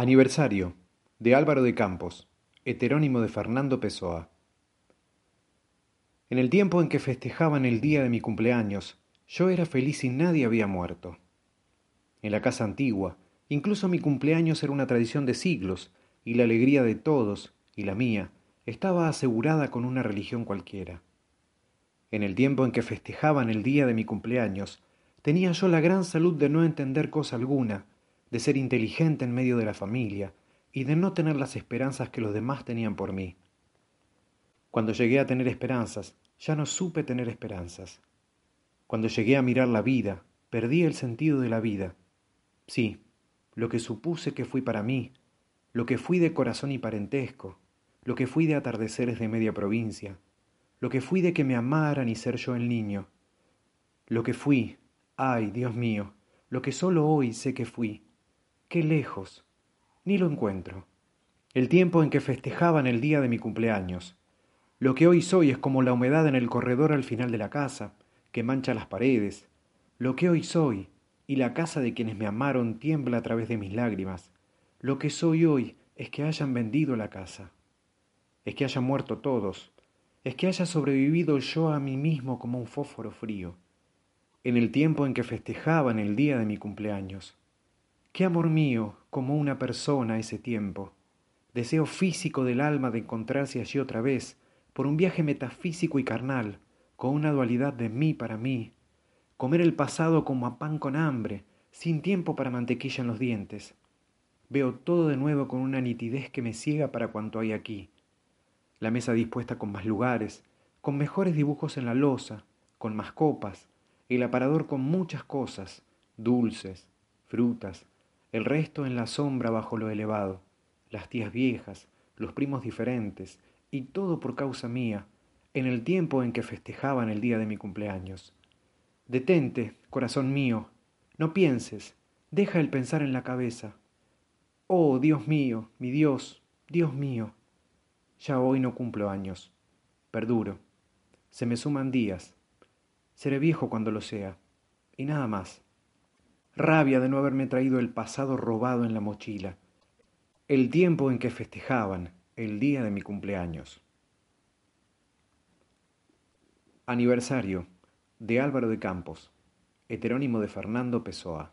Aniversario de Álvaro de Campos, heterónimo de Fernando Pessoa. En el tiempo en que festejaban el día de mi cumpleaños, yo era feliz y nadie había muerto. En la casa antigua, incluso mi cumpleaños era una tradición de siglos, y la alegría de todos, y la mía, estaba asegurada con una religión cualquiera. En el tiempo en que festejaban el día de mi cumpleaños, tenía yo la gran salud de no entender cosa alguna, de ser inteligente en medio de la familia y de no tener las esperanzas que los demás tenían por mí. Cuando llegué a tener esperanzas, ya no supe tener esperanzas. Cuando llegué a mirar la vida, perdí el sentido de la vida. Sí, lo que supuse que fui para mí, lo que fui de corazón y parentesco, lo que fui de atardeceres de media provincia, lo que fui de que me amaran y ser yo el niño, lo que fui, ay, Dios mío, lo que solo hoy sé que fui, qué lejos, ni lo encuentro. El tiempo en que festejaban el día de mi cumpleaños. Lo que hoy soy es como la humedad en el corredor al final de la casa, que mancha las paredes. Lo que hoy soy, y la casa de quienes me amaron tiembla a través de mis lágrimas. Lo que soy hoy es que hayan vendido la casa. Es que hayan muerto todos. Es que haya sobrevivido yo a mí mismo como un fósforo frío. En el tiempo en que festejaban el día de mi cumpleaños. Qué amor mío, como una persona ese tiempo. Deseo físico del alma de encontrarse allí otra vez, por un viaje metafísico y carnal, con una dualidad de mí para mí. Comer el pasado como a pan con hambre, sin tiempo para mantequilla en los dientes. Veo todo de nuevo con una nitidez que me ciega para cuanto hay aquí. La mesa dispuesta con más lugares, con mejores dibujos en la losa, con más copas, el aparador con muchas cosas, dulces, frutas, el resto en la sombra bajo lo elevado, las tías viejas, los primos diferentes, y todo por causa mía, en el tiempo en que festejaban el día de mi cumpleaños. Detente, corazón mío, no pienses, deja el pensar en la cabeza. Oh, Dios mío, mi Dios, Dios mío. Ya hoy no cumplo años, perduro, se me suman días, seré viejo cuando lo sea, y nada más rabia de no haberme traído el pasado robado en la mochila, el tiempo en que festejaban el día de mi cumpleaños. Aniversario de Álvaro de Campos, heterónimo de Fernando Pessoa.